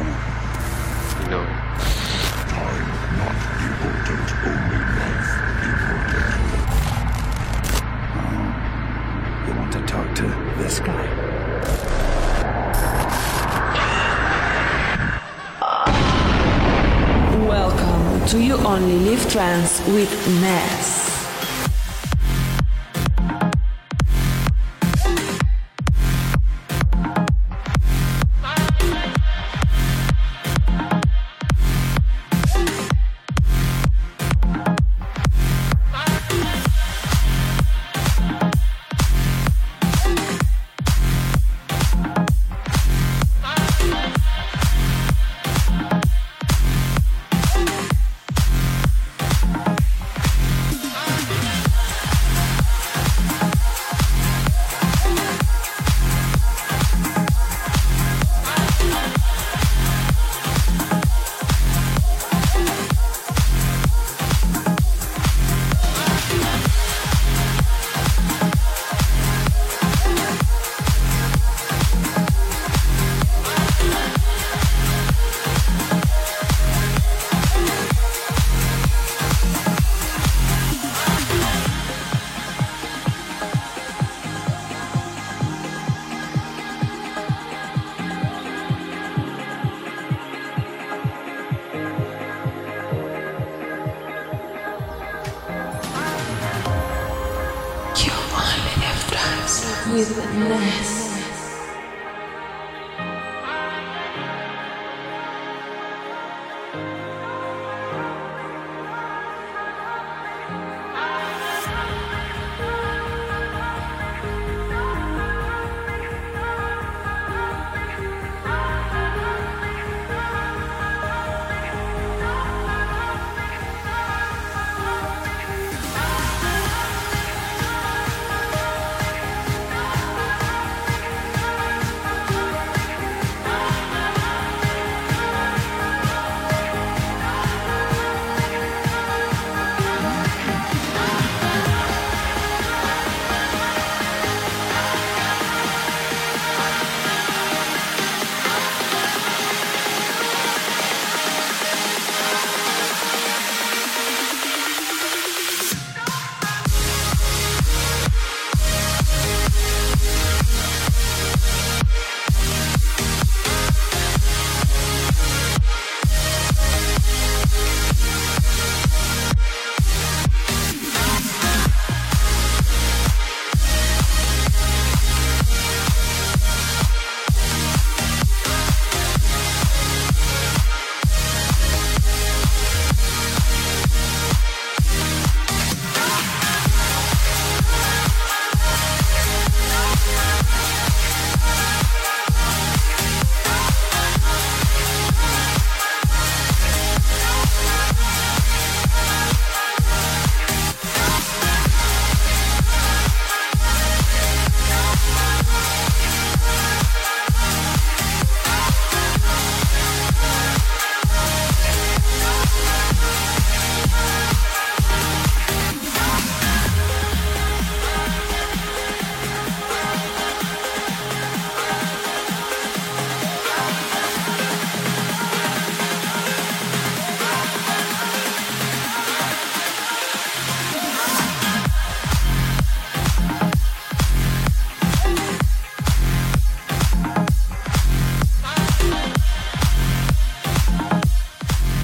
coming? No. Time not important, only life important. You want to talk to this guy? Welcome to You Only Live Trans with Ness.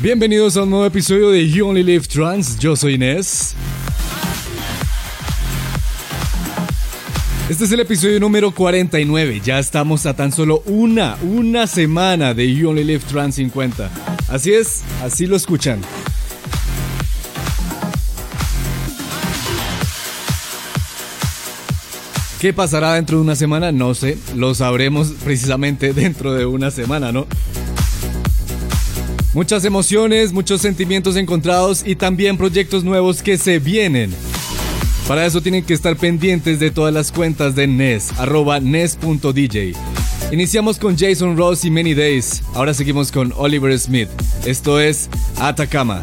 Bienvenidos a un nuevo episodio de You Only Live Trans. Yo soy Inés. Este es el episodio número 49. Ya estamos a tan solo una, una semana de You Only Live Trans 50. Así es, así lo escuchan. ¿Qué pasará dentro de una semana? No sé, lo sabremos precisamente dentro de una semana, ¿no? Muchas emociones, muchos sentimientos encontrados y también proyectos nuevos que se vienen. Para eso tienen que estar pendientes de todas las cuentas de NES, arroba NES.dj. Iniciamos con Jason Ross y Many Days, ahora seguimos con Oliver Smith. Esto es Atacama.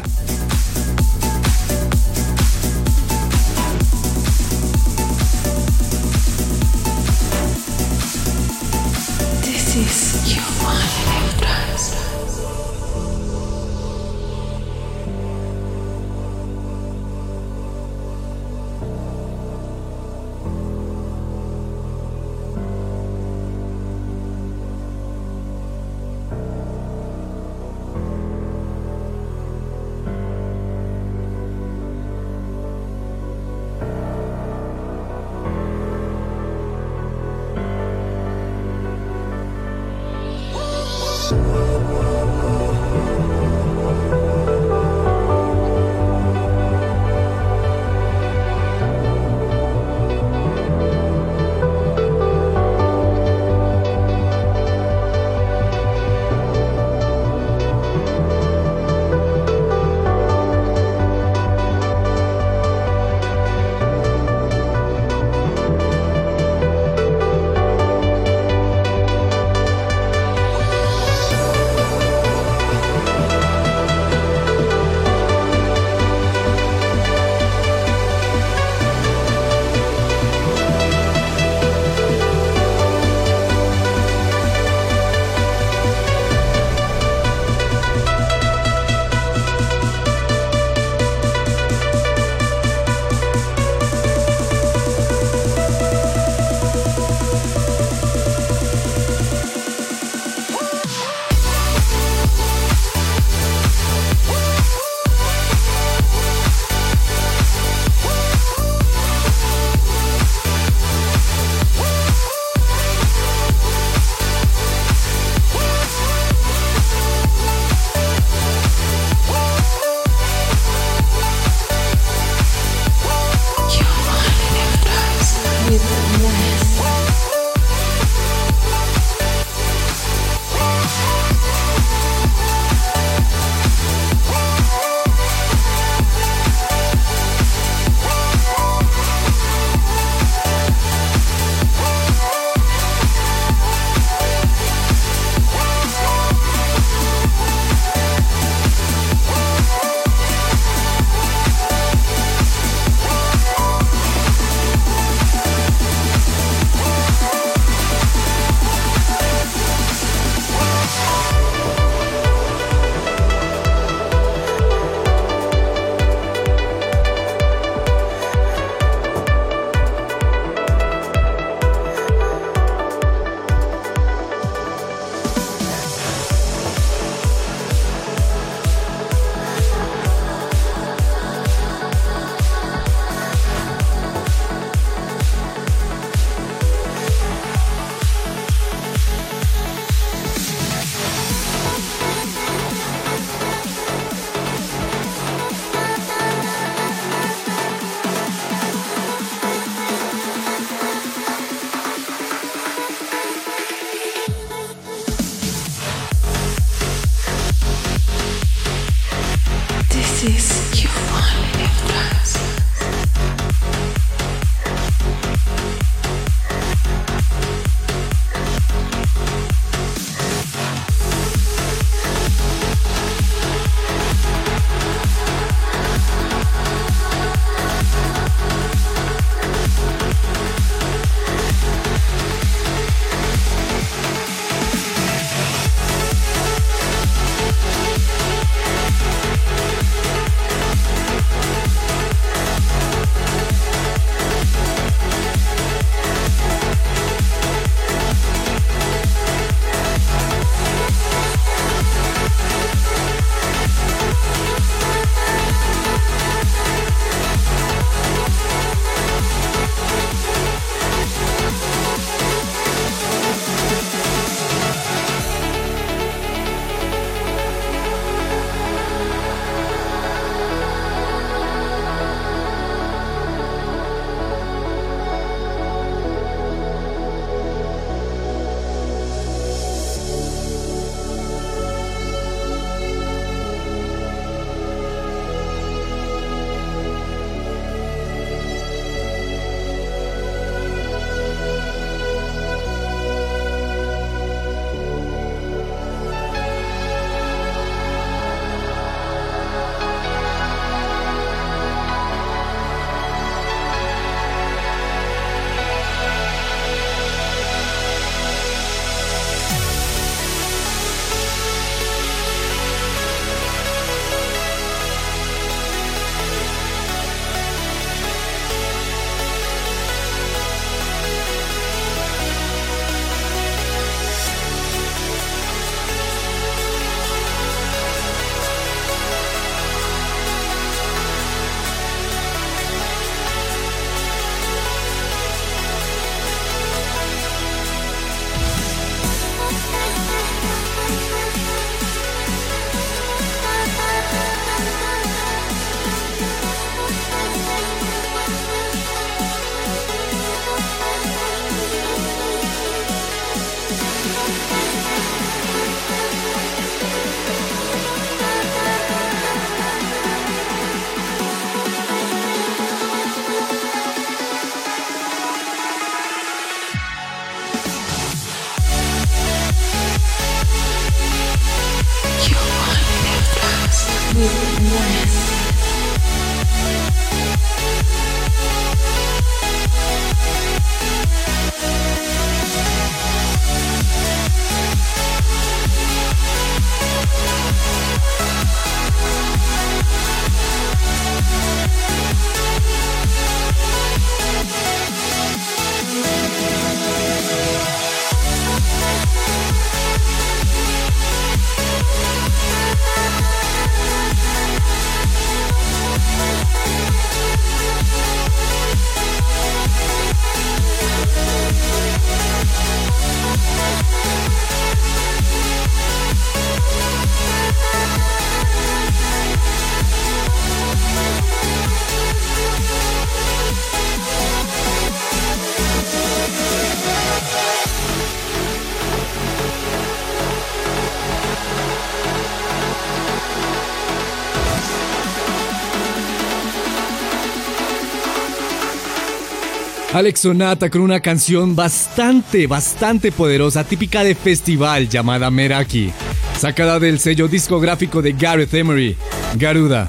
Alex Sonata con una canción bastante, bastante poderosa, típica de festival llamada Meraki, sacada del sello discográfico de Gareth Emery, Garuda.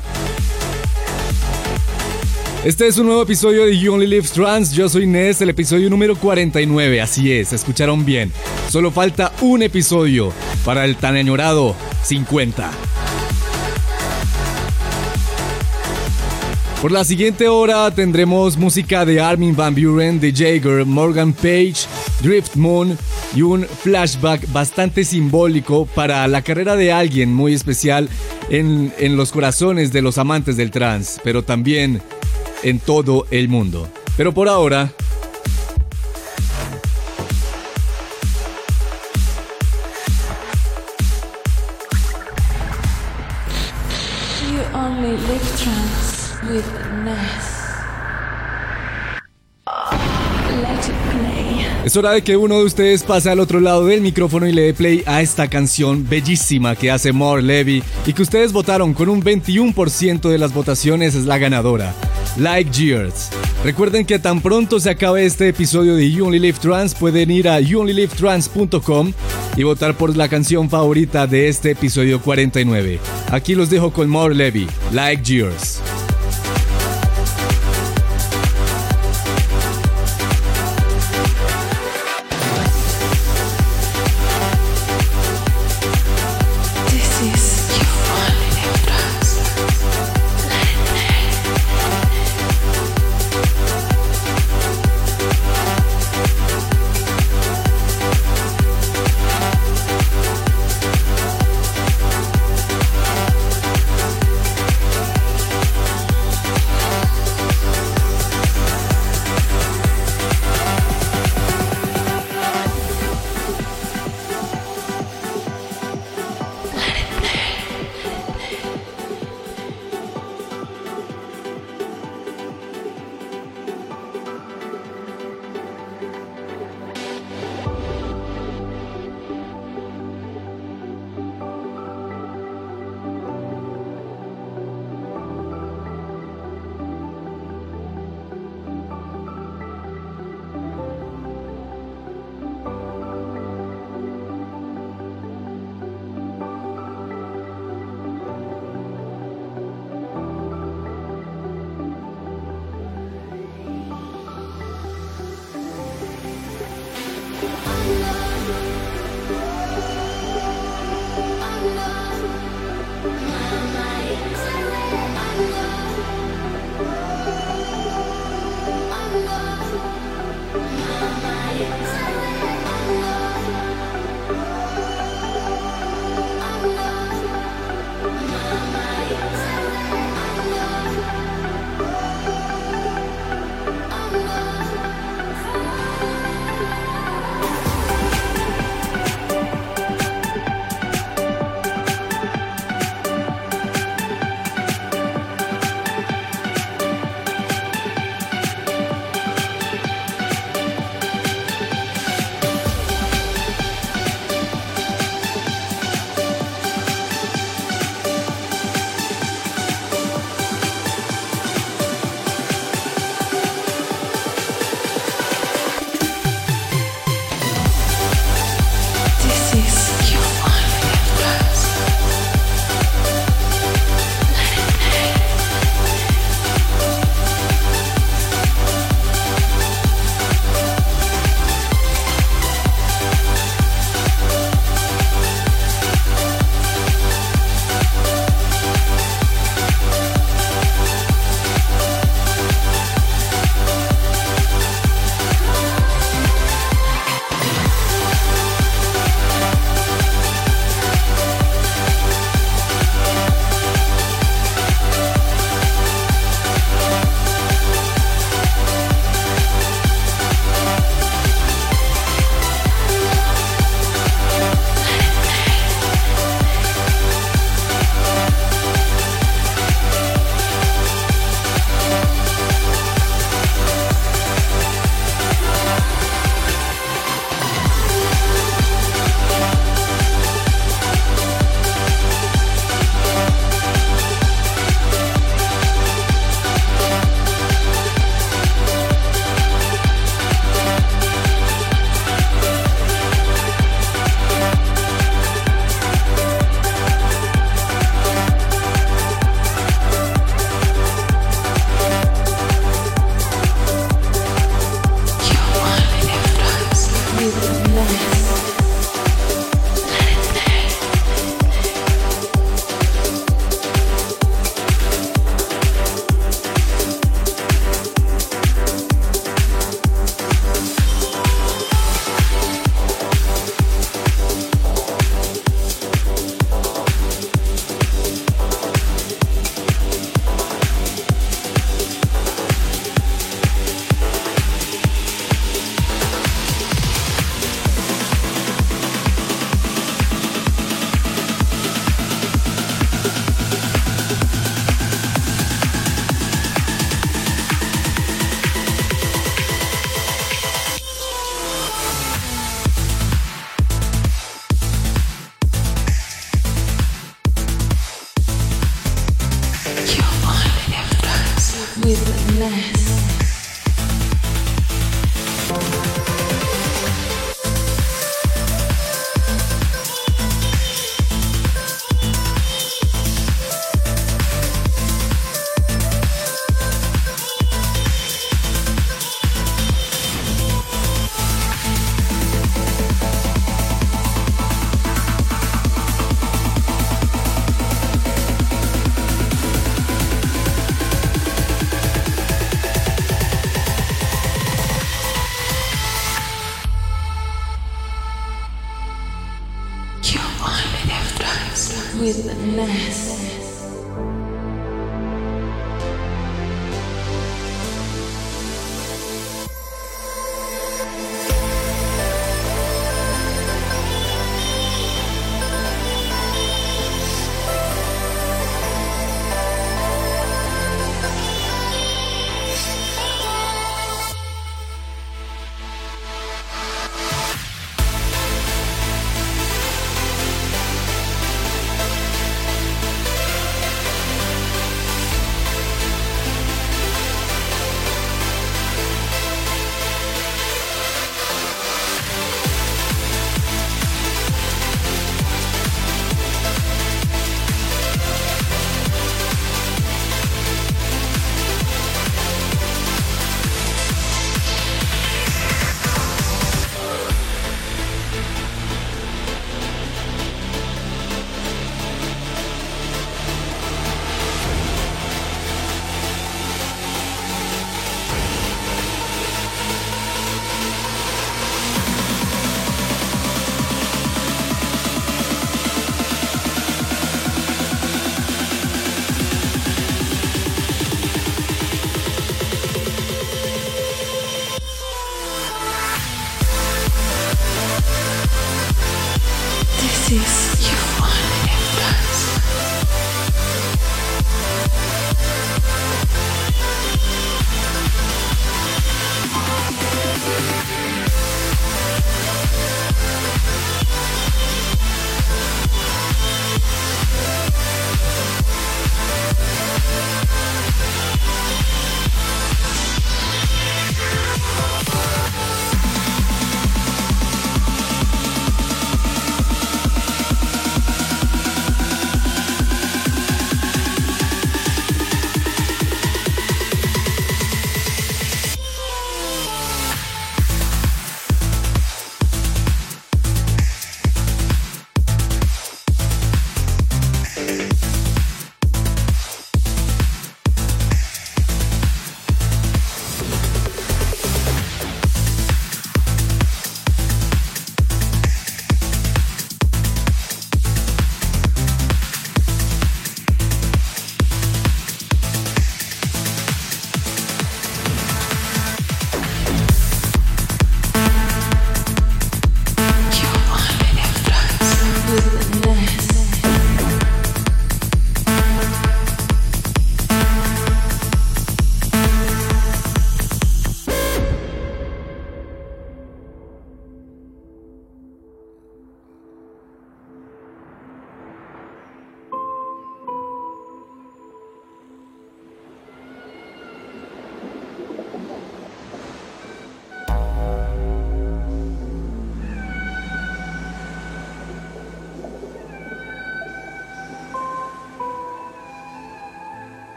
Este es un nuevo episodio de You Only Live Trans. Yo soy Ness, el episodio número 49. Así es, escucharon bien. Solo falta un episodio para el tan añorado 50. Por la siguiente hora tendremos música de Armin Van Buren, de Jaeger, Morgan Page, Drift Moon y un flashback bastante simbólico para la carrera de alguien muy especial en, en los corazones de los amantes del trance, pero también en todo el mundo. Pero por ahora, Es hora de que uno de ustedes pase al otro lado del micrófono y le dé play a esta canción bellísima que hace More Levy y que ustedes votaron con un 21% de las votaciones es la ganadora. Like Years. Recuerden que tan pronto se acabe este episodio de You Only Live Trans pueden ir a youonlylivetrans.com y votar por la canción favorita de este episodio 49. Aquí los dejo con More Levy, Like Years.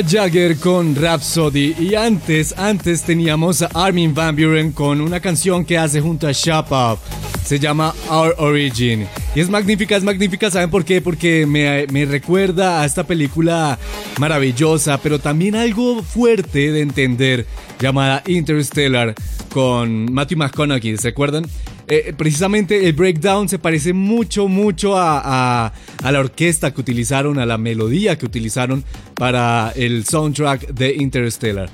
Jagger con Rhapsody y antes, antes teníamos a Armin Van Buren con una canción que hace junto a Shop Up. Se llama Our Origin. Y es magnífica, es magnífica, ¿saben por qué? Porque me, me recuerda a esta película maravillosa, pero también algo fuerte de entender, llamada Interstellar, con Matthew McConaughey, ¿se acuerdan? Eh, precisamente el breakdown se parece mucho, mucho a, la orquesta que utilizaron, a la melodía que utilizaron para el soundtrack de Interstellar.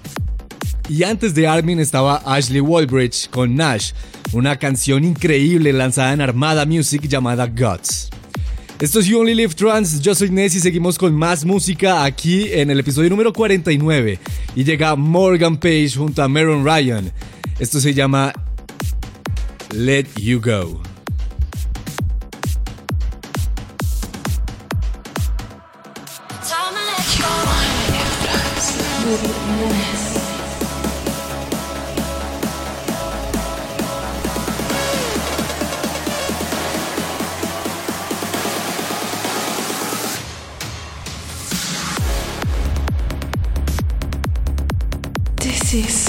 Y antes de Armin estaba Ashley Walbridge con Nash, una canción increíble lanzada en Armada Music llamada Guts. Esto es You Only Live Trans, yo soy Ness y seguimos con más música aquí en el episodio número 49. Y llega Morgan Page junto a Meron Ryan. Esto se llama let you go. This is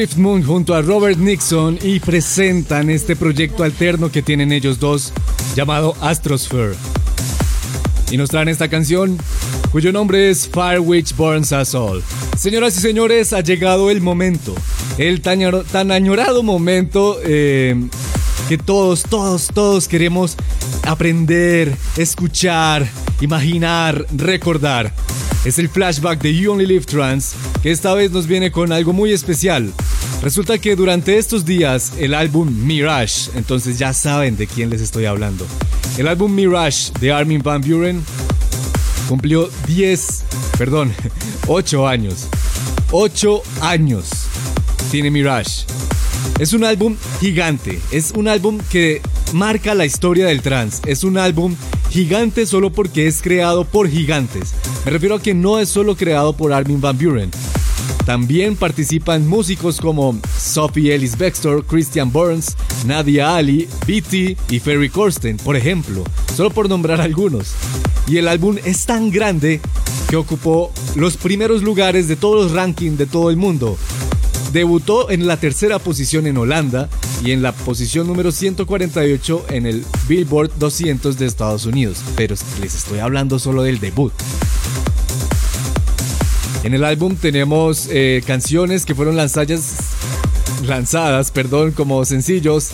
Drift Moon junto a Robert Nixon y presentan este proyecto alterno que tienen ellos dos llamado Astrosphere. Y nos traen esta canción cuyo nombre es Fire Which Burns Us All. Señoras y señores, ha llegado el momento, el tan, añorado momento eh, que todos, todos, todos queremos aprender, escuchar, imaginar, recordar. Es el flashback de You Only Live Trans, que esta vez nos viene con algo muy especial. Resulta que durante estos días el álbum Mirage, entonces ya saben de quién les estoy hablando. El álbum Mirage de Armin Van Buren cumplió 10, perdón, 8 años. 8 años tiene Mirage. Es un álbum gigante, es un álbum que marca la historia del trance, es un álbum gigante solo porque es creado por gigantes. Me refiero a que no es solo creado por Armin Van Buren. También participan músicos como Sophie Ellis Bextor, Christian Burns, Nadia Ali, BT y Ferry Corsten, por ejemplo, solo por nombrar algunos. Y el álbum es tan grande que ocupó los primeros lugares de todos los rankings de todo el mundo. Debutó en la tercera posición en Holanda y en la posición número 148 en el Billboard 200 de Estados Unidos. Pero les estoy hablando solo del debut. En el álbum tenemos eh, canciones que fueron lanzadas, lanzadas perdón, como sencillos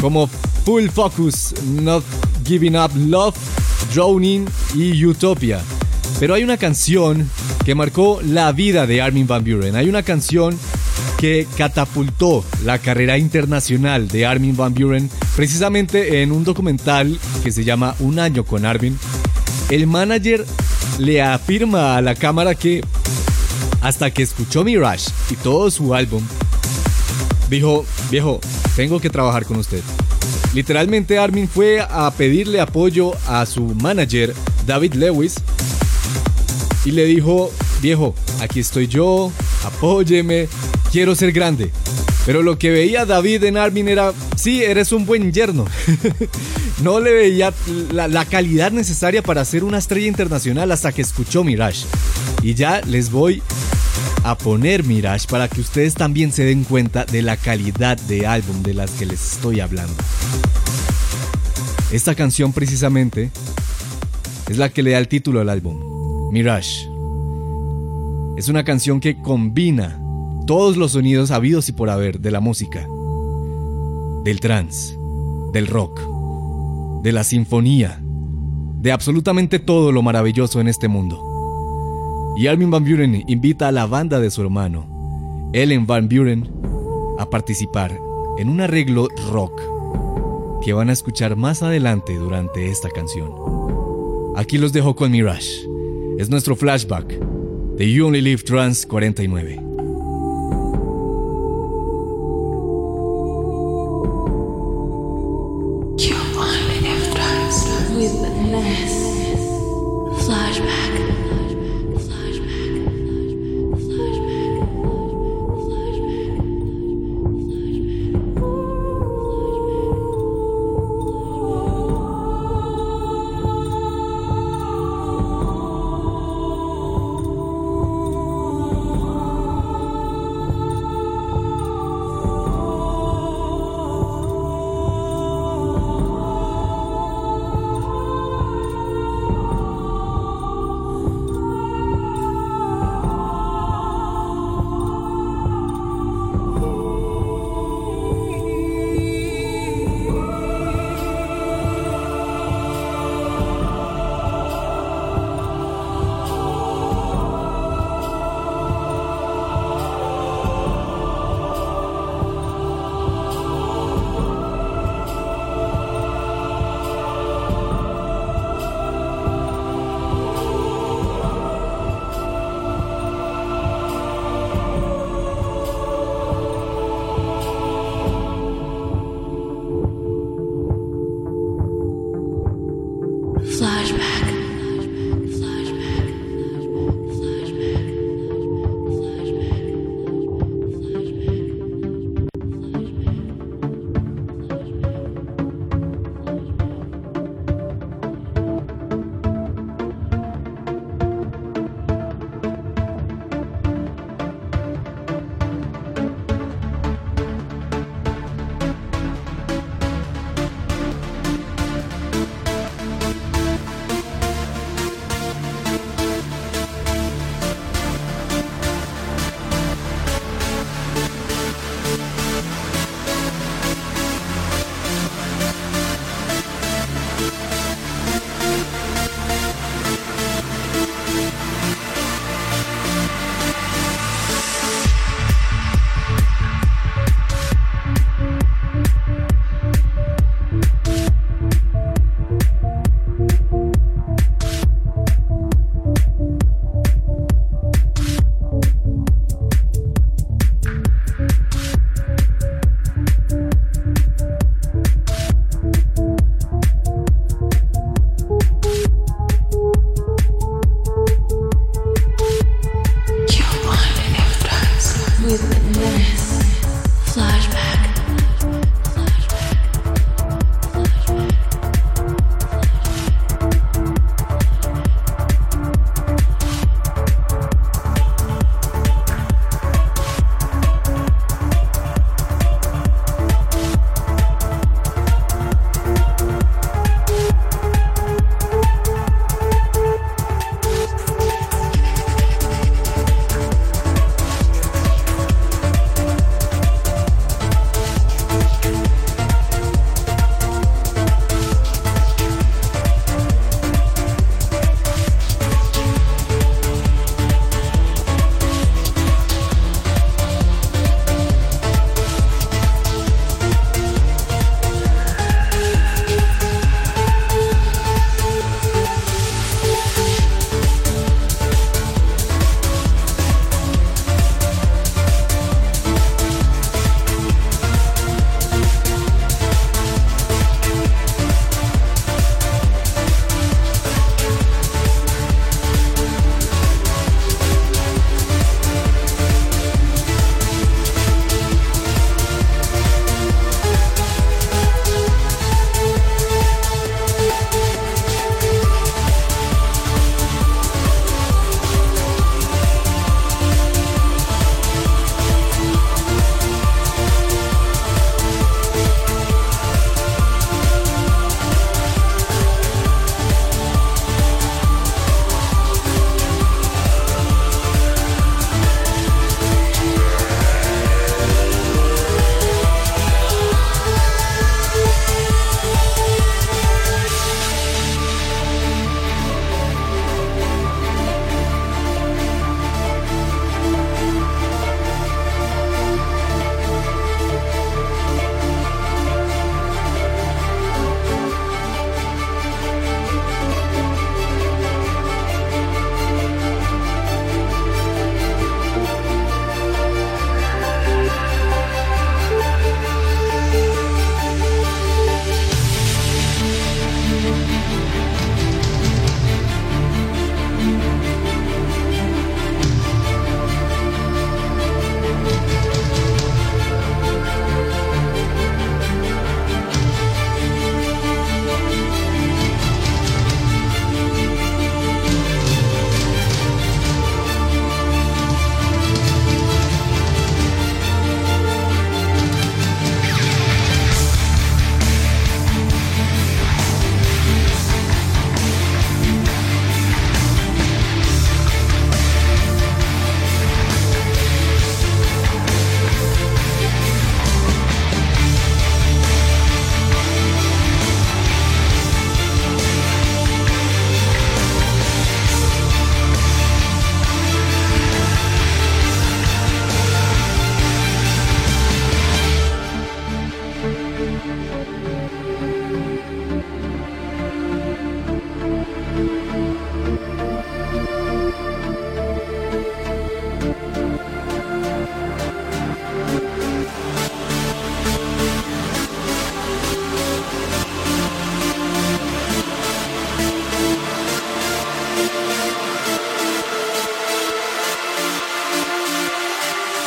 como Full Focus, Not Giving Up Love, Drowning y Utopia. Pero hay una canción que marcó la vida de Armin Van Buren. Hay una canción que catapultó la carrera internacional de Armin Van Buren precisamente en un documental que se llama Un año con Armin. El manager le afirma a la cámara que hasta que escuchó Mirage y todo su álbum, dijo, viejo, tengo que trabajar con usted. Literalmente Armin fue a pedirle apoyo a su manager, David Lewis, y le dijo, viejo, aquí estoy yo, apóyeme, quiero ser grande. Pero lo que veía David en Armin era, sí, eres un buen yerno. no le veía la, la, calidad necesaria para ser una estrella internacional hasta que escuchó Mirage. Y ya les voy a poner Mirage para que ustedes también se den cuenta de la calidad de álbum de las que les estoy hablando. Esta canción precisamente es la que le da el título al álbum, Mirage. Es una canción que combina todos los sonidos habidos y por haber de la música, del trance, del rock, de la sinfonía, de absolutamente todo lo maravilloso en este mundo. Y Armin Van Buren invita a la banda de su hermano, Ellen Van Buren, a participar en un arreglo rock que van a escuchar más adelante durante esta canción. Aquí los dejo con Mirage. Es nuestro flashback de You Only Live Trans 49.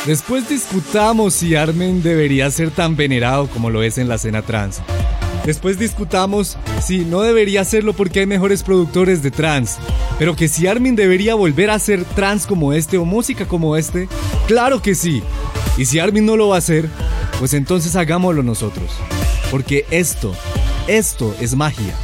Después discutamos si Armin debería ser tan venerado como lo es en la escena trans. Después discutamos si no debería serlo porque hay mejores productores de trans. Pero que si Armin debería volver a ser trans como este o música como este, claro que sí. Y si Armin no lo va a hacer, pues entonces hagámoslo nosotros. Porque esto, esto es magia.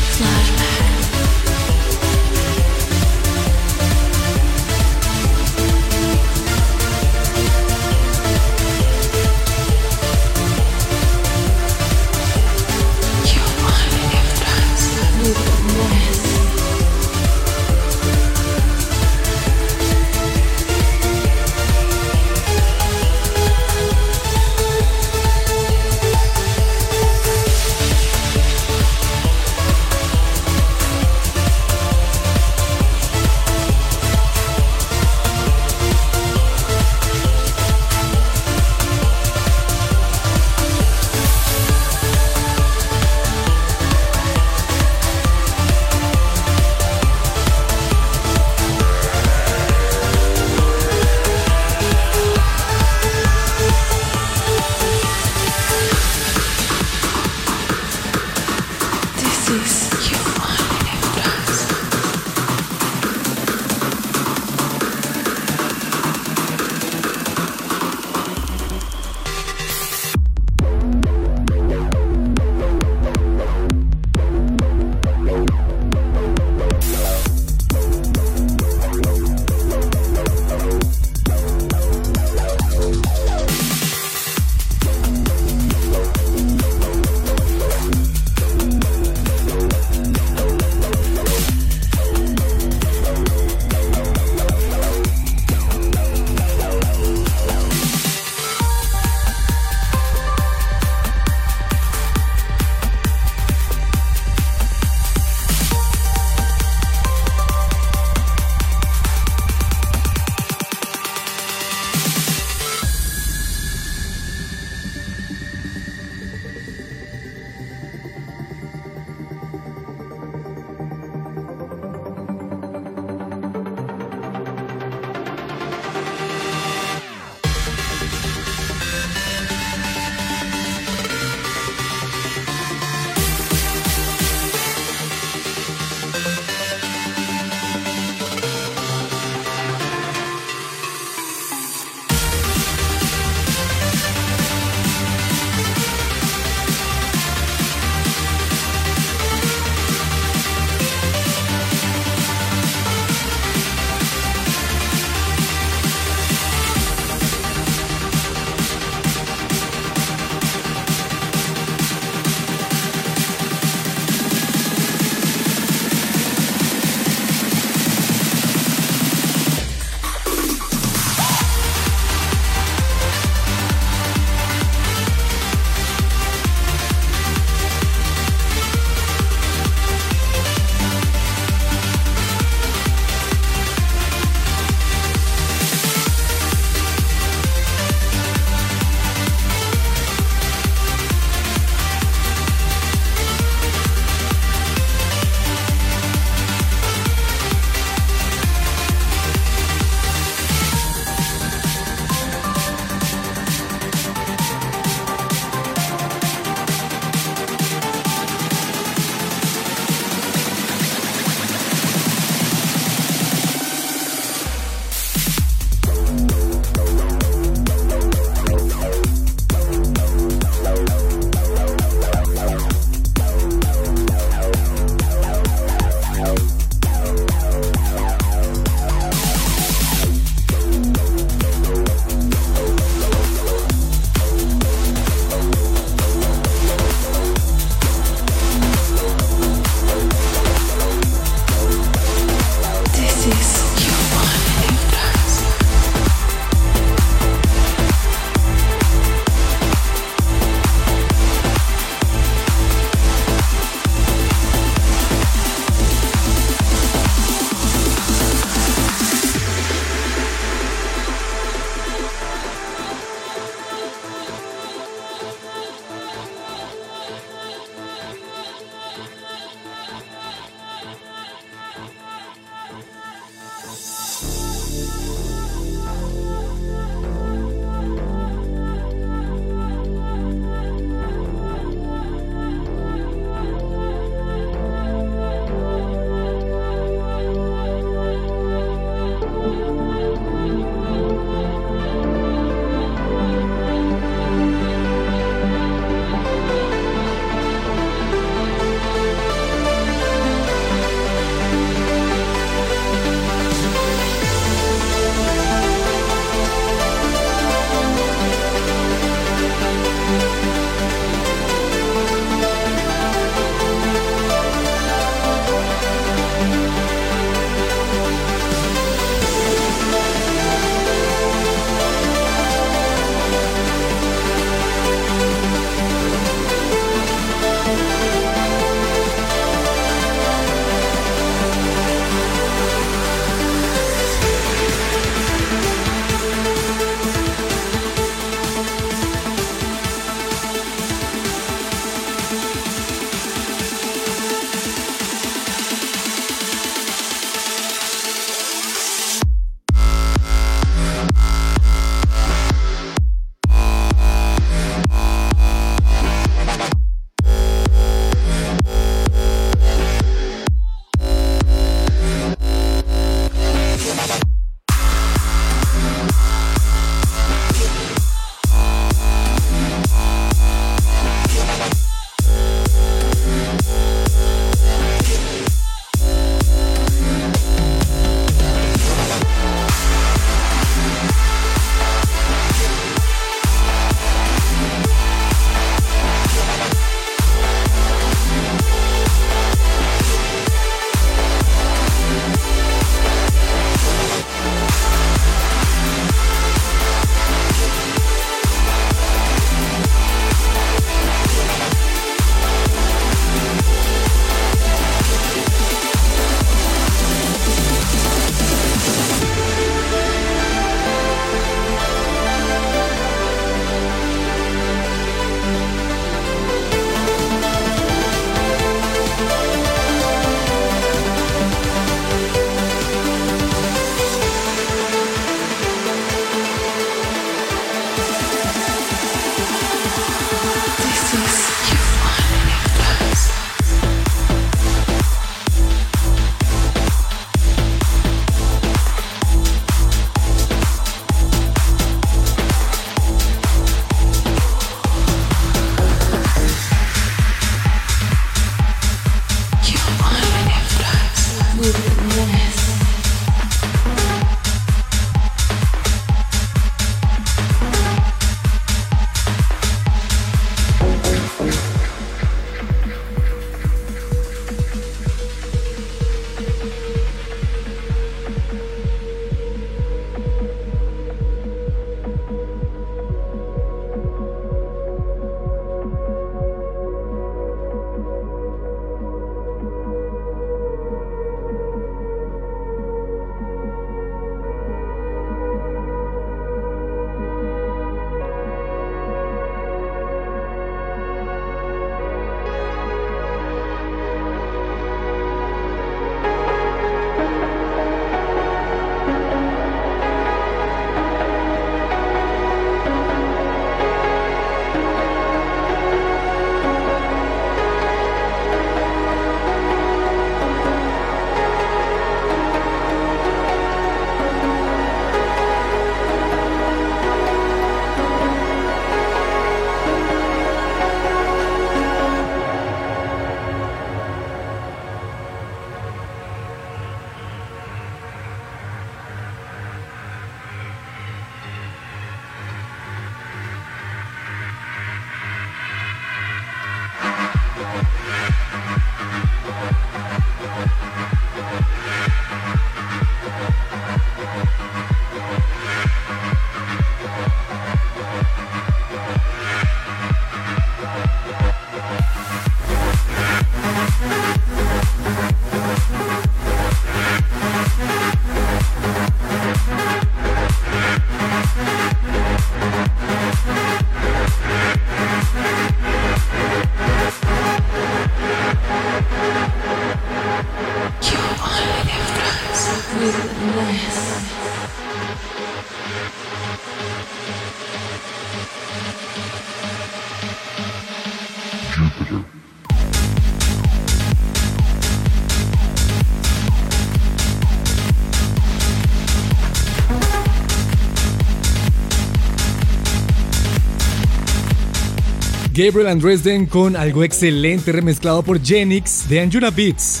Gabriel and Dresden con algo excelente remezclado por Genix de Anjuna Beats.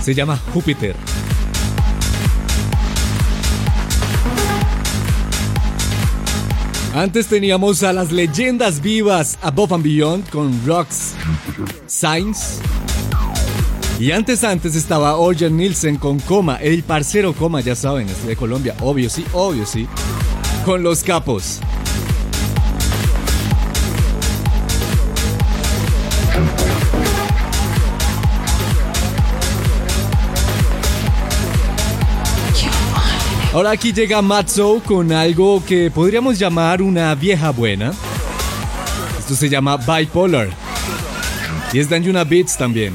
Se llama Júpiter. Antes teníamos a las leyendas vivas Above and Beyond con Rocks, Signs. Y antes antes estaba Orjan Nielsen con Coma, el parcero Coma, ya saben, es de Colombia, obvio sí, obvio sí. Con los capos. Ahora aquí llega Matzo con algo que podríamos llamar una vieja buena. Esto se llama Bipolar. Y es de Beats también.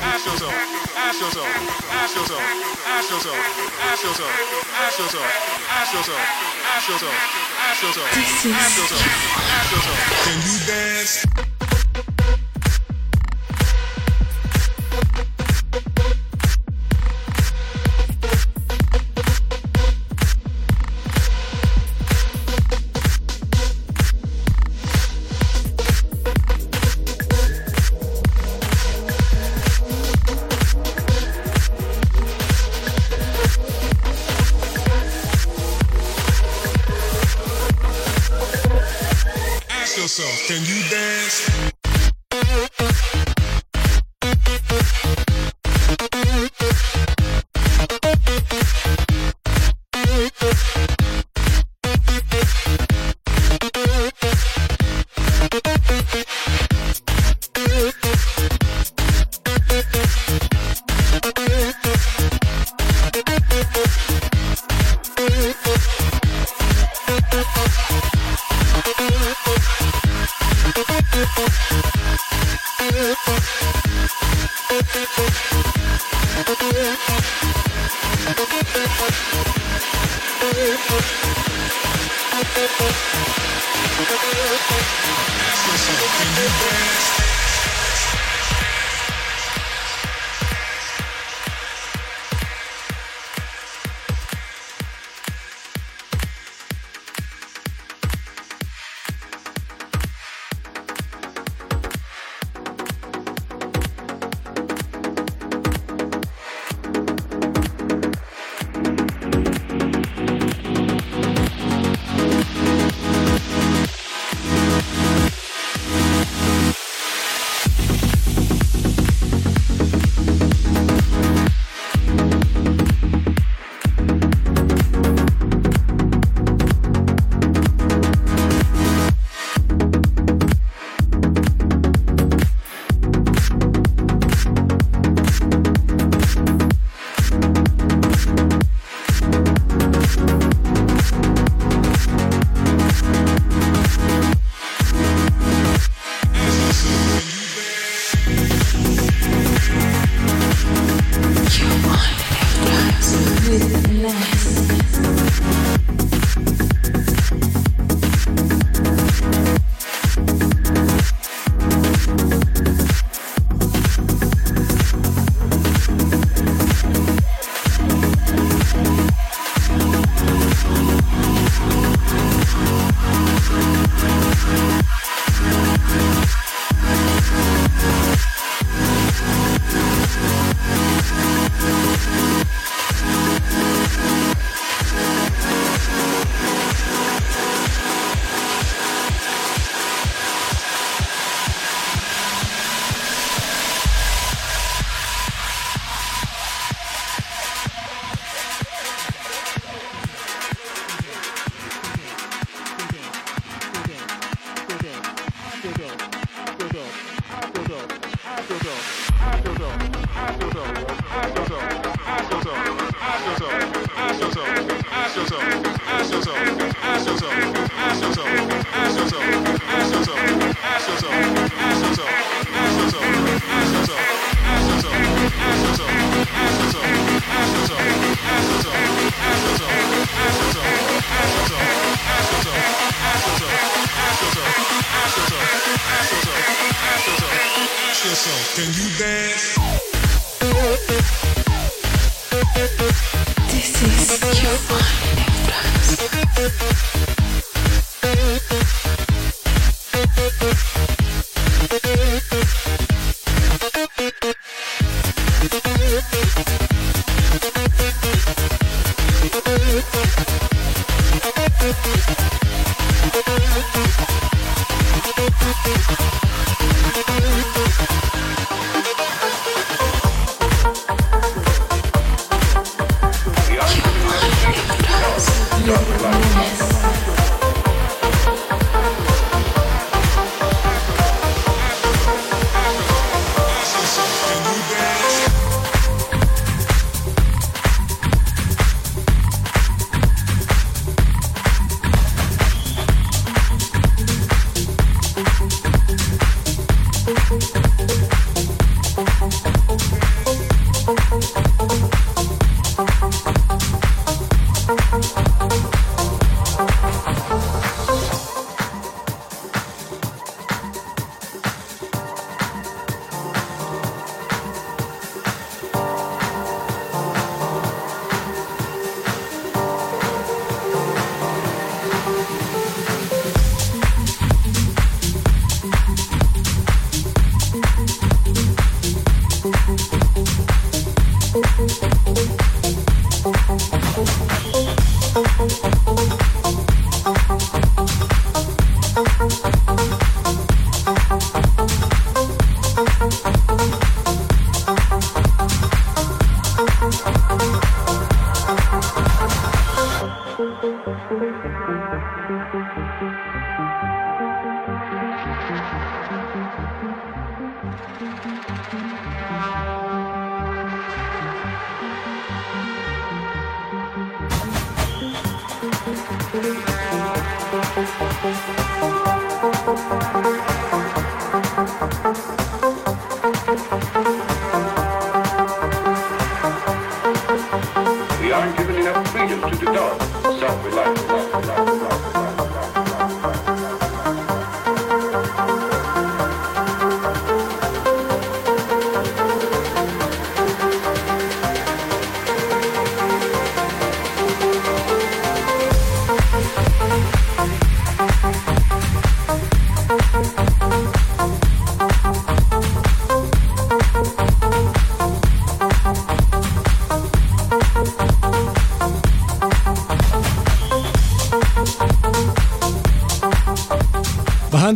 ask yourself, ask yourself, ask yourself, ask yourself, ask yourself, ask yourself, ask yourself, ask yourself, ask yourself, ask yourself, ask yourself, can you dance?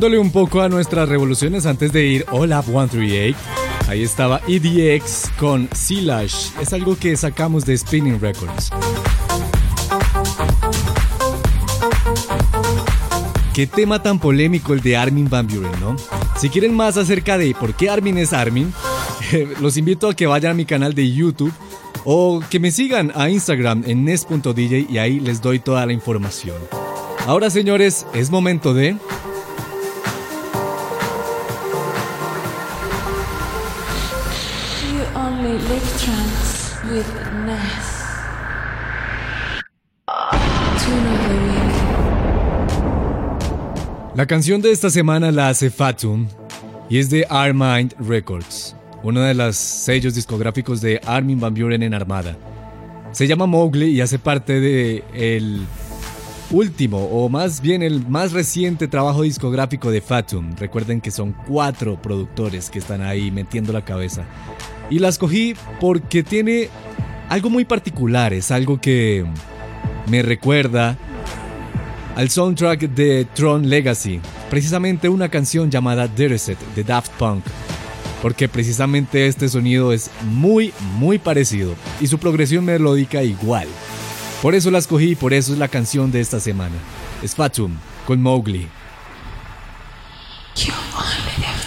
Bajándole un poco a nuestras revoluciones antes de ir All Up 138. Ahí estaba EDX con Silash. Es algo que sacamos de Spinning Records. Qué tema tan polémico el de Armin Van Buren, ¿no? Si quieren más acerca de por qué Armin es Armin, los invito a que vayan a mi canal de YouTube o que me sigan a Instagram en nes.dj y ahí les doy toda la información. Ahora señores, es momento de... La canción de esta semana la hace Fatum y es de Armind Records, uno de los sellos discográficos de Armin Van Buren en Armada. Se llama Mowgli y hace parte de último o más bien el más reciente trabajo discográfico de Fatum. Recuerden que son cuatro productores que están ahí metiendo la cabeza. Y la escogí porque tiene algo muy particular, es algo que me recuerda al soundtrack de Tron Legacy, precisamente una canción llamada Dereset de Daft Punk, porque precisamente este sonido es muy, muy parecido y su progresión melódica igual. Por eso la escogí y por eso es la canción de esta semana. Es Fatum con Mowgli. You only live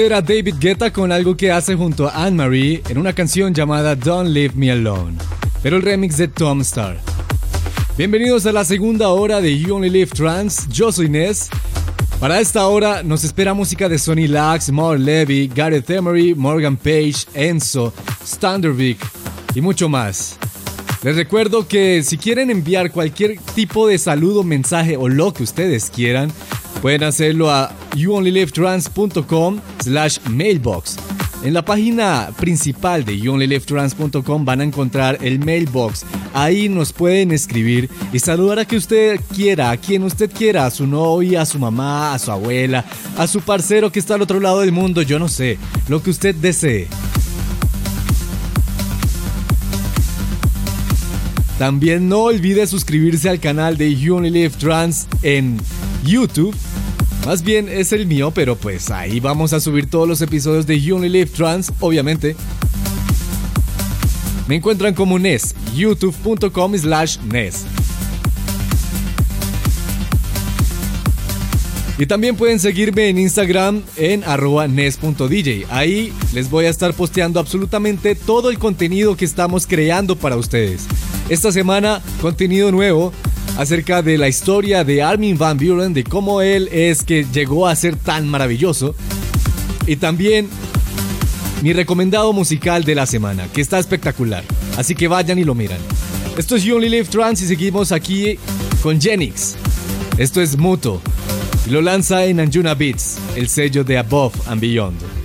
Ese era David Guetta con algo que hace junto a Anne-Marie en una canción llamada Don't Leave Me Alone, pero el remix de Tom Star. Bienvenidos a la segunda hora de You Only Live Trans, yo soy Ness. Para esta hora nos espera música de Sonny Lax, Maur Levy, Gareth Emery, Morgan Page, Enzo, Standervik y mucho más. Les recuerdo que si quieren enviar cualquier tipo de saludo, mensaje o lo que ustedes quieran, Pueden hacerlo a youonlylivetrans.com slash mailbox. En la página principal de youonlylivetrans.com van a encontrar el mailbox. Ahí nos pueden escribir y saludar a quien usted quiera, a quien usted quiera, a su novia, a su mamá, a su abuela, a su parcero que está al otro lado del mundo, yo no sé, lo que usted desee. También no olvide suscribirse al canal de You Only Live Trans en YouTube. Más bien es el mío, pero pues ahí vamos a subir todos los episodios de You Trans, obviamente. Me encuentran como NES, youtube.com slash NES. Y también pueden seguirme en Instagram en arroba nes.dj. Ahí les voy a estar posteando absolutamente todo el contenido que estamos creando para ustedes. Esta semana, contenido nuevo acerca de la historia de Armin Van Buren, de cómo él es que llegó a ser tan maravilloso. Y también mi recomendado musical de la semana, que está espectacular. Así que vayan y lo miran. Esto es You Only Live Trans y seguimos aquí con Genix. Esto es Muto. Y lo lanza en Anjuna Beats, el sello de Above and Beyond.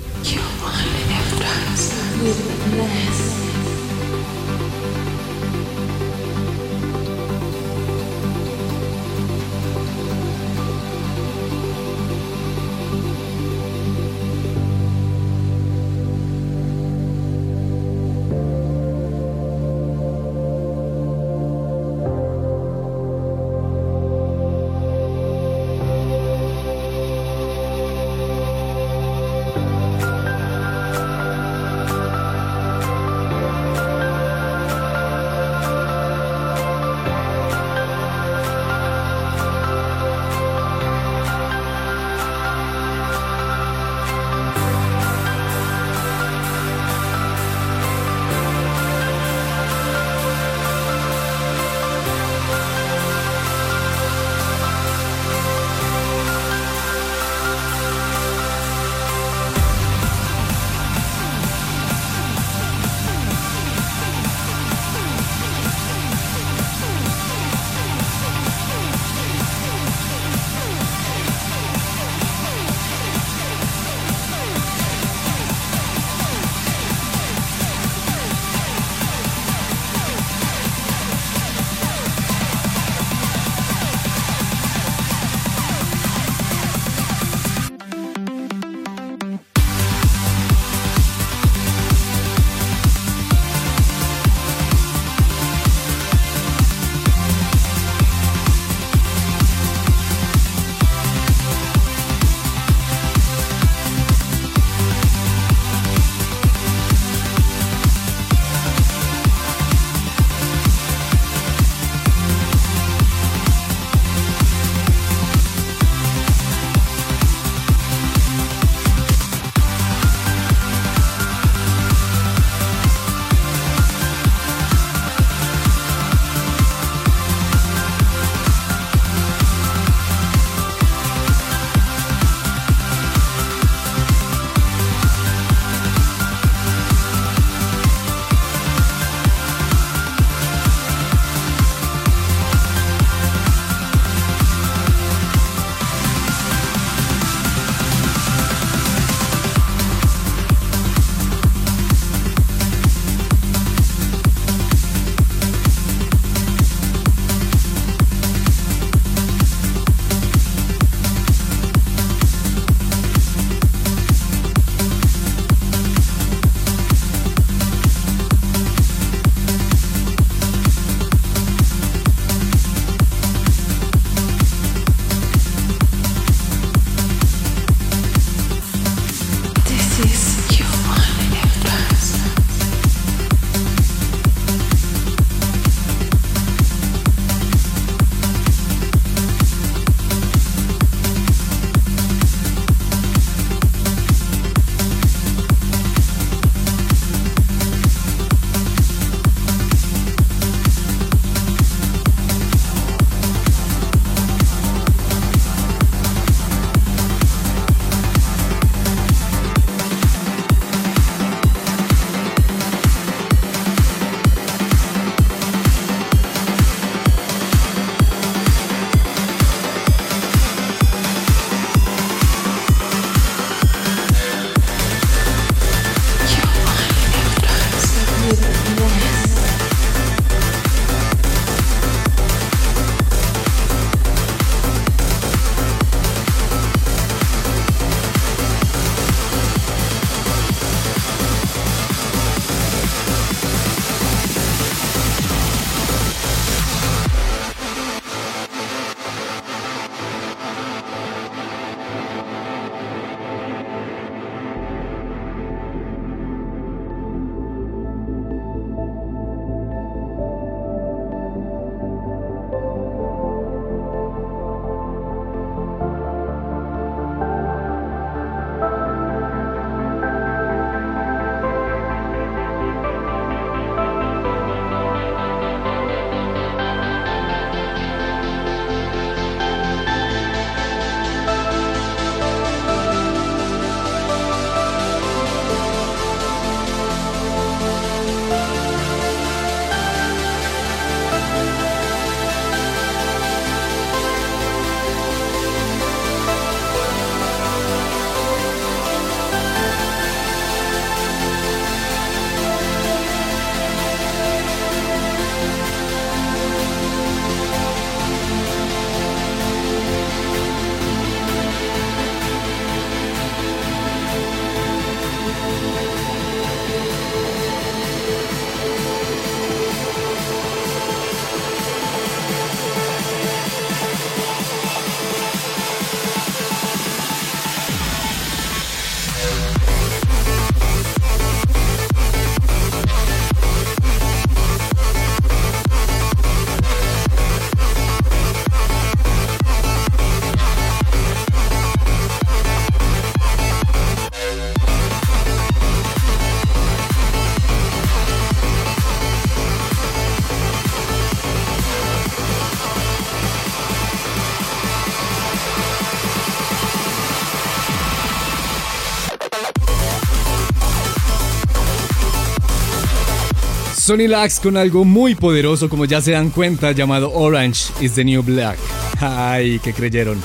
Sony Lax con algo muy poderoso, como ya se dan cuenta, llamado Orange is the New Black. Ay, que creyeron.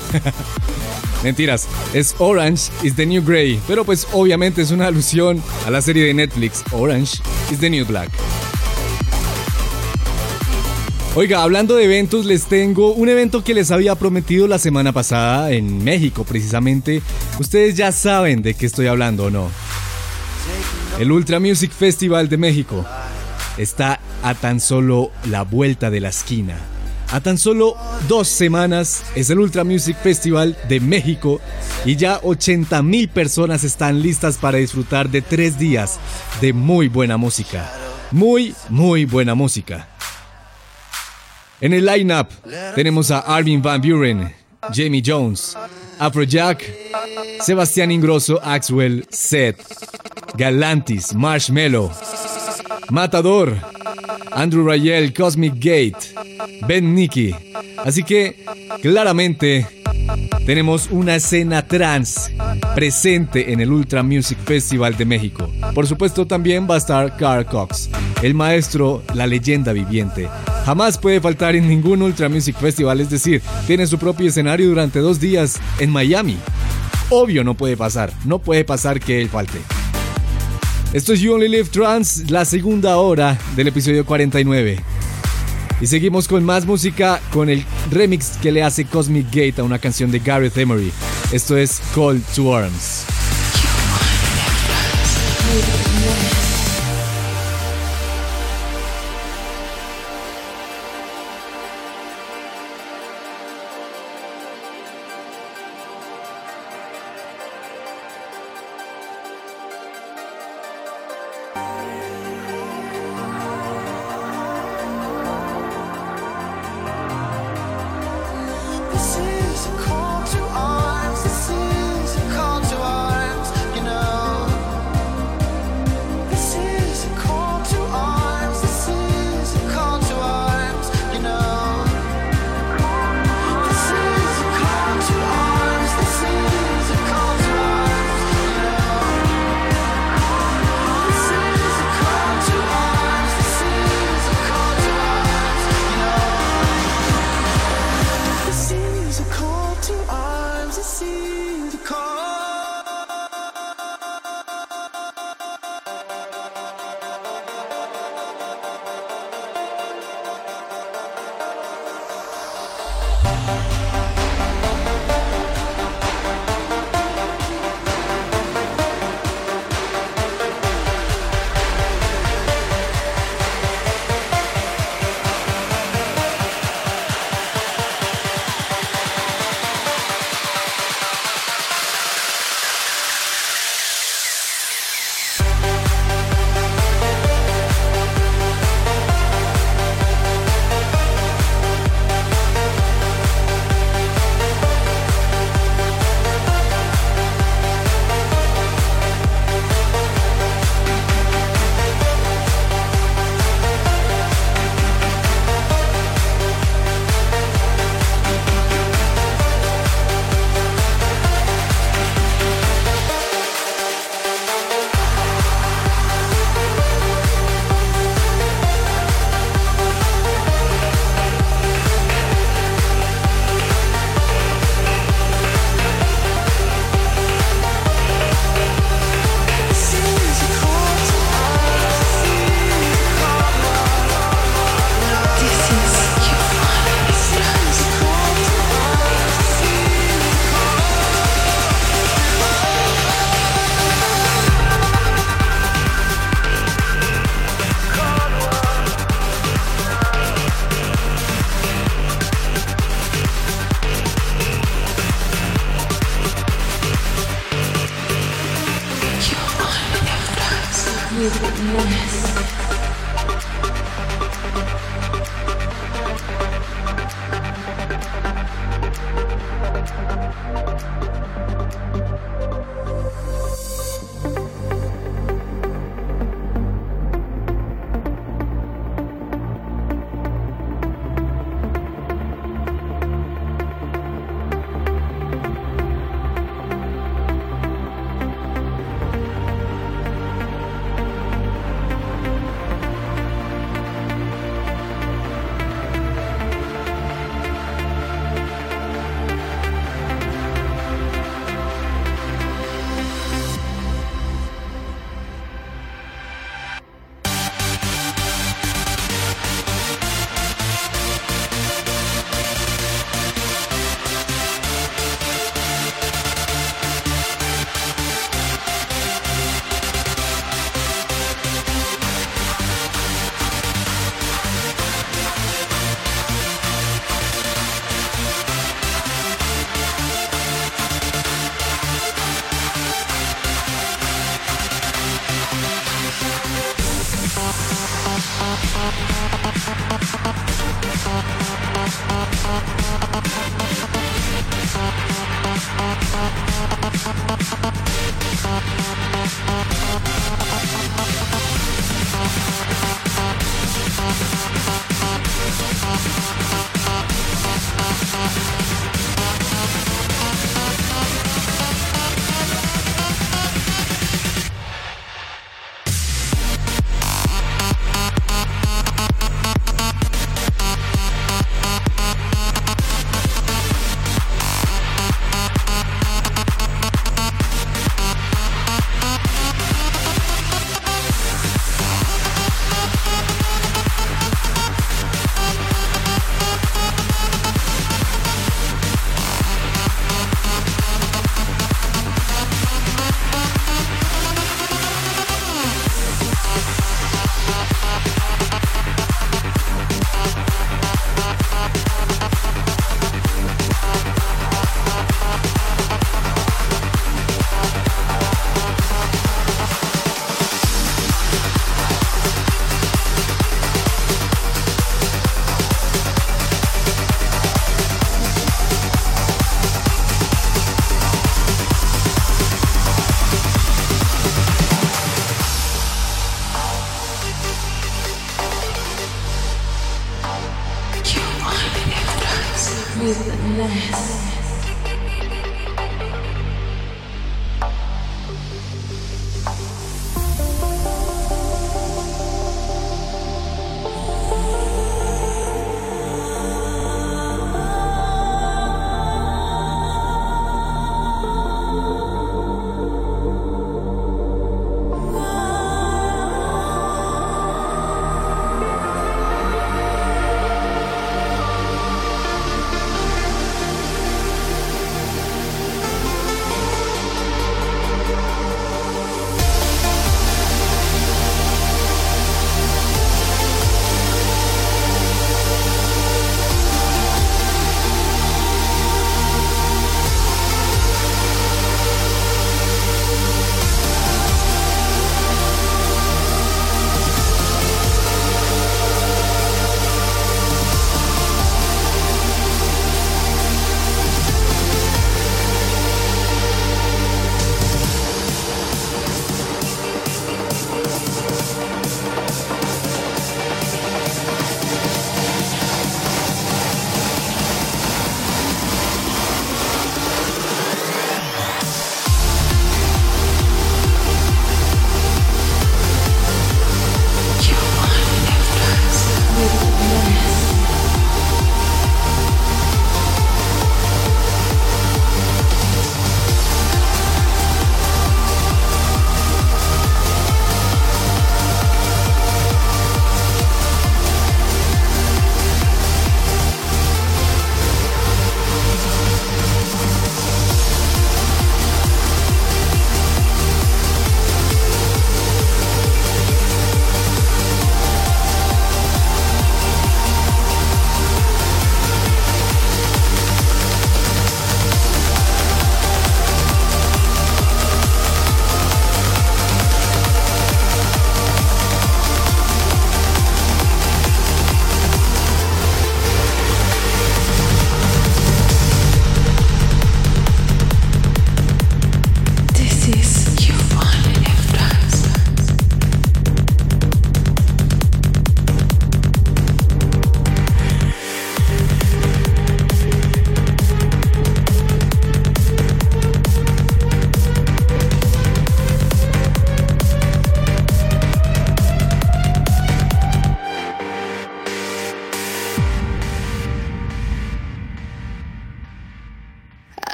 Mentiras, es Orange is the New Grey, pero pues obviamente es una alusión a la serie de Netflix Orange is the New Black. Oiga, hablando de eventos, les tengo un evento que les había prometido la semana pasada en México, precisamente. Ustedes ya saben de qué estoy hablando, ¿o no? El Ultra Music Festival de México está a tan solo la vuelta de la esquina. A tan solo dos semanas es el Ultra Music Festival de México y ya 80 mil personas están listas para disfrutar de tres días de muy buena música. Muy, muy buena música. En el line-up tenemos a Armin Van Buren, Jamie Jones, Afrojack, Sebastián Ingrosso, Axwell, Seth, Galantis, Marshmello, Matador, Andrew Rayel, Cosmic Gate, Ben Nicky. Así que claramente tenemos una escena trans presente en el Ultra Music Festival de México. Por supuesto también va a estar Carl Cox, el maestro, la leyenda viviente. Jamás puede faltar en ningún Ultra Music Festival, es decir, tiene su propio escenario durante dos días en Miami. Obvio no puede pasar, no puede pasar que él falte. Esto es You Only Live Trans, la segunda hora del episodio 49. Y seguimos con más música con el remix que le hace Cosmic Gate a una canción de Gareth Emery. Esto es Call to Arms.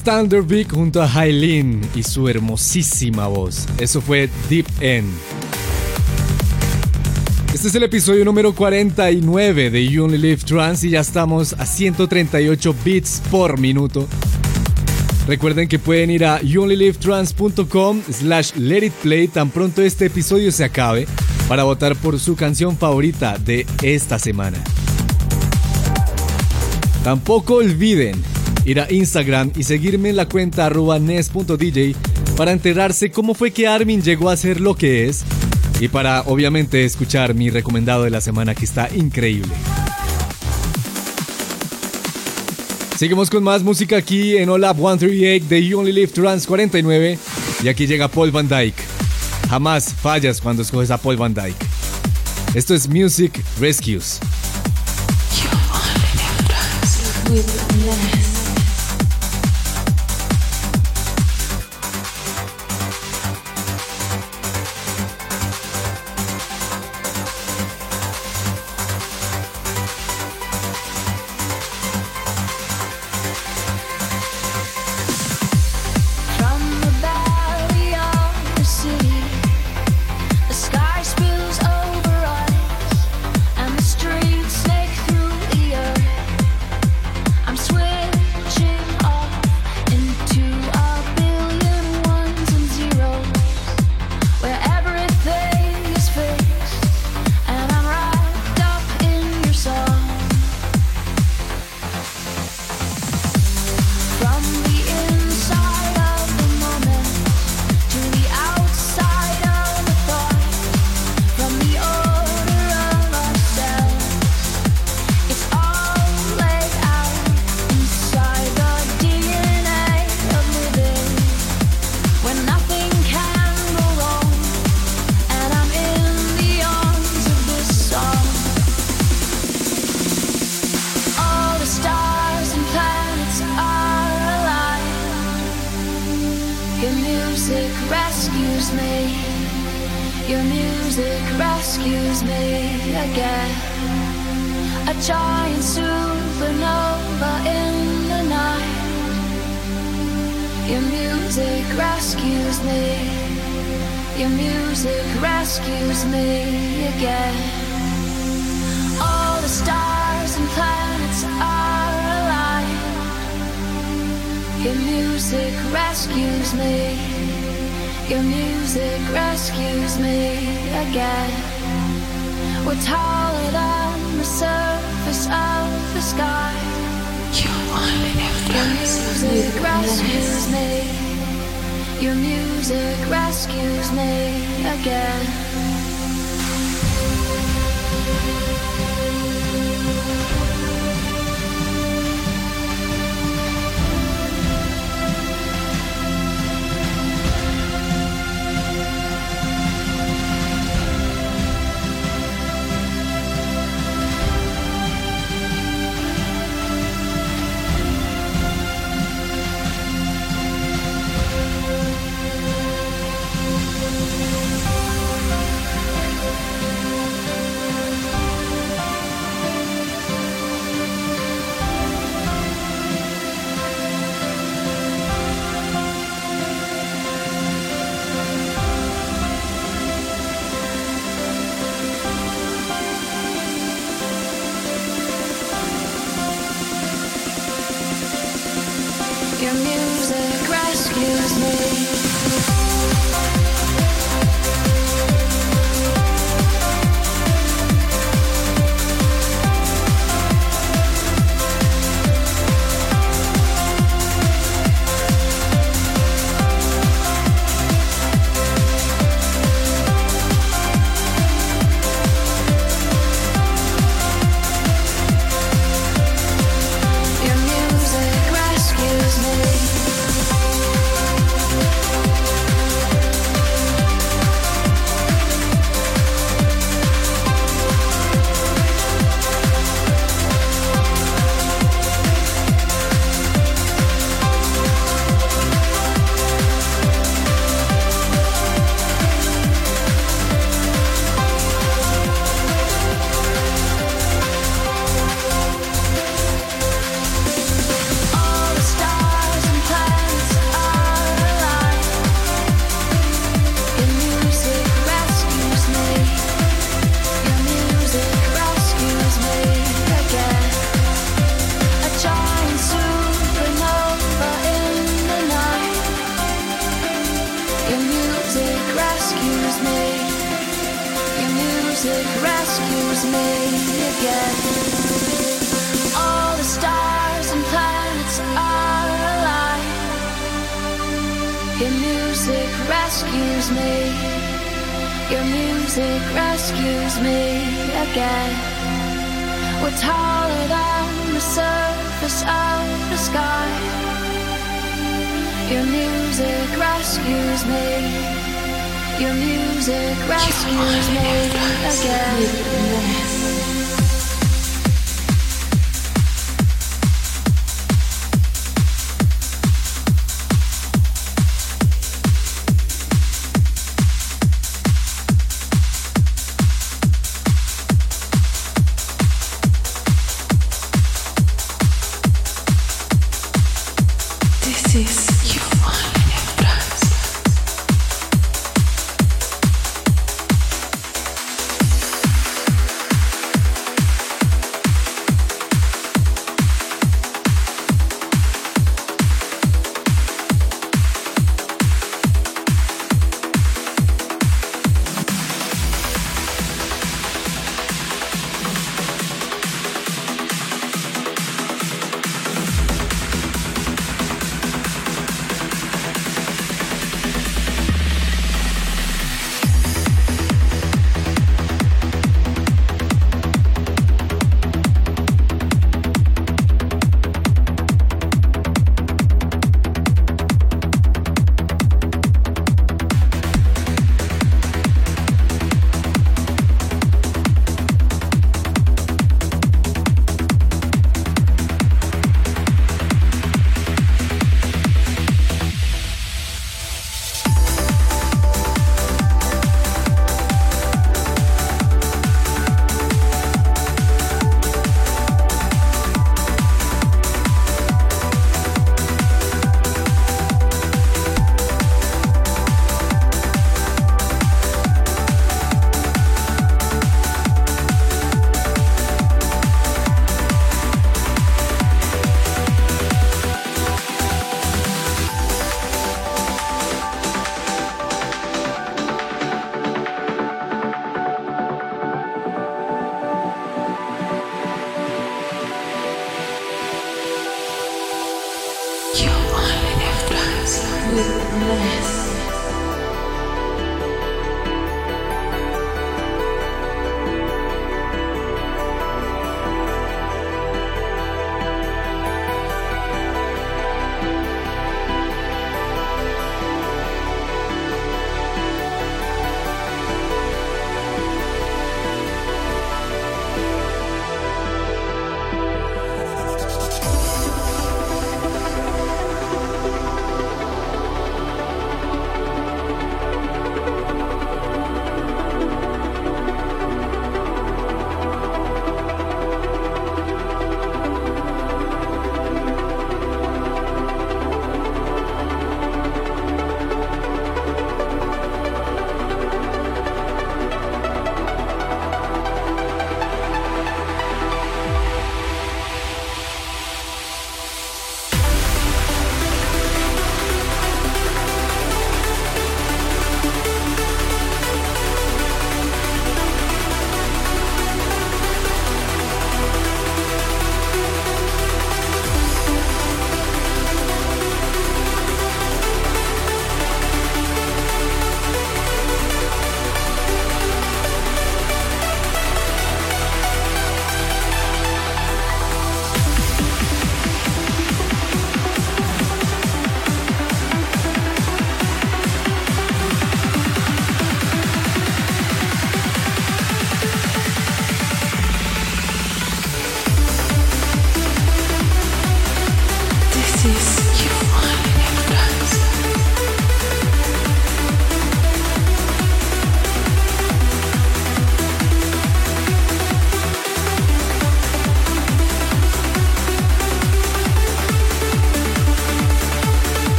Es Thunderbig junto a Hailin y su hermosísima voz. Eso fue Deep End. Este es el episodio número 49 de You Only Live Trans y ya estamos a 138 bits por minuto. Recuerden que pueden ir a youonlylivetrans.com slash let it play tan pronto este episodio se acabe para votar por su canción favorita de esta semana. Tampoco olviden ir a Instagram y seguirme en la cuenta arroba nes.dj para enterarse cómo fue que Armin llegó a ser lo que es y para obviamente escuchar mi recomendado de la semana que está increíble. Seguimos con más música aquí en Olap 138 de You Only Live Trans 49 y aquí llega Paul Van Dyke. Jamás fallas cuando escoges a Paul Van Dyke. Esto es Music Rescues. From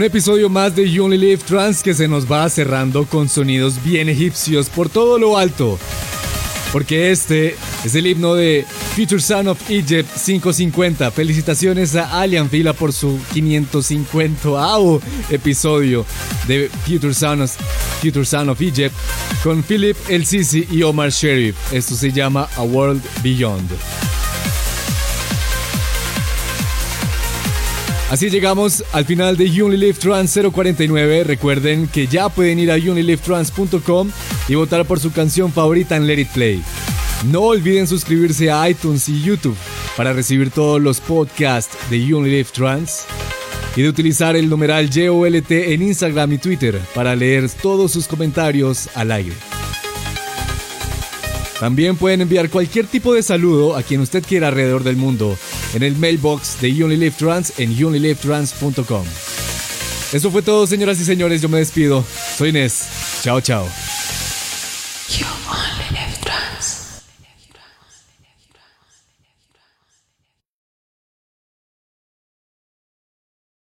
Un episodio más de You Only Live Trans que se nos va cerrando con sonidos bien egipcios por todo lo alto. Porque este es el himno de Future Son of Egypt 550. Felicitaciones a Alian Fila por su 550 episodio de Future Son of, Future Son of Egypt con Philip El Sisi y Omar Sherif. Esto se llama A World Beyond. Así llegamos al final de You Only Live Trans 049. Recuerden que ya pueden ir a younlylivetrans.com y votar por su canción favorita en Let It Play. No olviden suscribirse a iTunes y YouTube para recibir todos los podcasts de You Only Live Trans y de utilizar el numeral YOLT en Instagram y Twitter para leer todos sus comentarios al aire. También pueden enviar cualquier tipo de saludo a quien usted quiera alrededor del mundo en el mailbox de Only Trans en younlylivetrans.com. Eso fue todo, señoras y señores. Yo me despido. Soy Inés. Chao, chao.